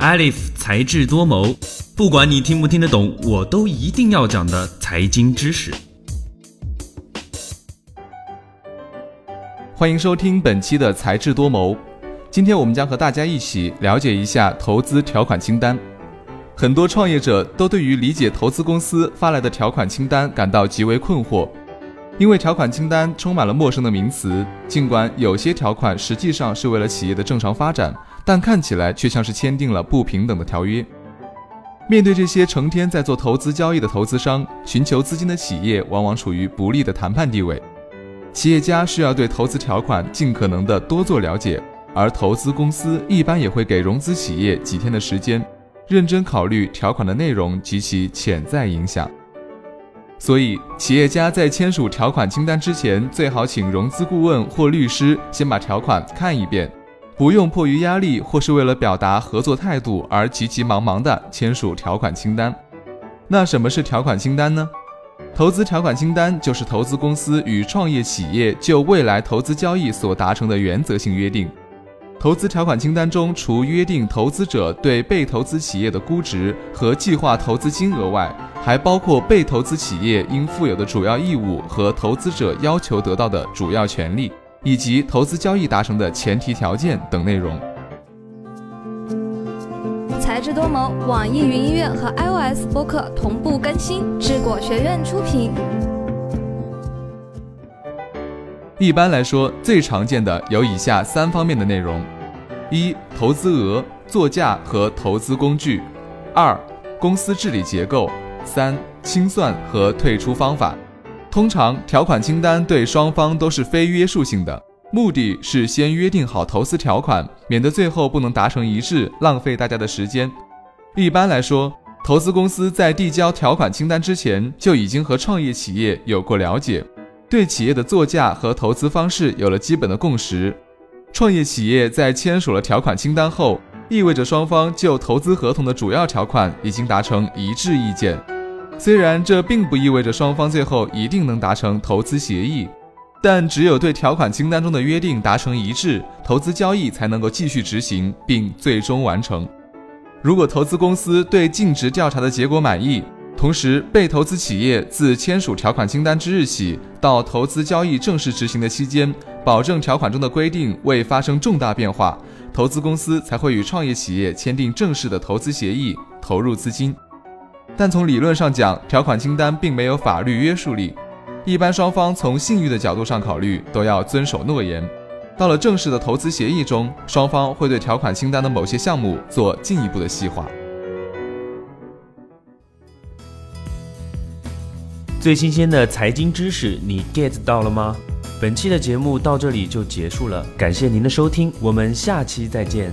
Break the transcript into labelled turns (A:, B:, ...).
A: Alif 才智多谋，不管你听不听得懂，我都一定要讲的财经知识。
B: 欢迎收听本期的才智多谋。今天我们将和大家一起了解一下投资条款清单。很多创业者都对于理解投资公司发来的条款清单感到极为困惑，因为条款清单充满了陌生的名词。尽管有些条款实际上是为了企业的正常发展，但看起来却像是签订了不平等的条约。面对这些成天在做投资交易的投资商，寻求资金的企业往往处于不利的谈判地位。企业家需要对投资条款尽可能的多做了解。而投资公司一般也会给融资企业几天的时间，认真考虑条款的内容及其潜在影响。所以，企业家在签署条款清单之前，最好请融资顾问或律师先把条款看一遍，不用迫于压力或是为了表达合作态度而急急忙忙地签署条款清单。那什么是条款清单呢？投资条款清单就是投资公司与创业企业就未来投资交易所达成的原则性约定。投资条款清单中，除约定投资者对被投资企业的估值和计划投资金额外，还包括被投资企业应负有的主要义务和投资者要求得到的主要权利，以及投资交易达成的前提条件等内容。
C: 才智多谋，网易云音乐和 iOS 播客同步更新，智果学院出品。
B: 一般来说，最常见的有以下三方面的内容：一、投资额、作价和投资工具；二、公司治理结构；三、清算和退出方法。通常，条款清单对双方都是非约束性的，目的是先约定好投资条款，免得最后不能达成一致，浪费大家的时间。一般来说，投资公司在递交条款清单之前，就已经和创业企业有过了解。对企业的作价和投资方式有了基本的共识，创业企业在签署了条款清单后，意味着双方就投资合同的主要条款已经达成一致意见。虽然这并不意味着双方最后一定能达成投资协议，但只有对条款清单中的约定达成一致，投资交易才能够继续执行并最终完成。如果投资公司对尽职调查的结果满意，同时，被投资企业自签署条款清单之日起到投资交易正式执行的期间，保证条款中的规定未发生重大变化，投资公司才会与创业企业签订正式的投资协议，投入资金。但从理论上讲，条款清单并没有法律约束力，一般双方从信誉的角度上考虑，都要遵守诺言。到了正式的投资协议中，双方会对条款清单的某些项目做进一步的细化。
A: 最新鲜的财经知识，你 get 到了吗？本期的节目到这里就结束了，感谢您的收听，我们下期再见。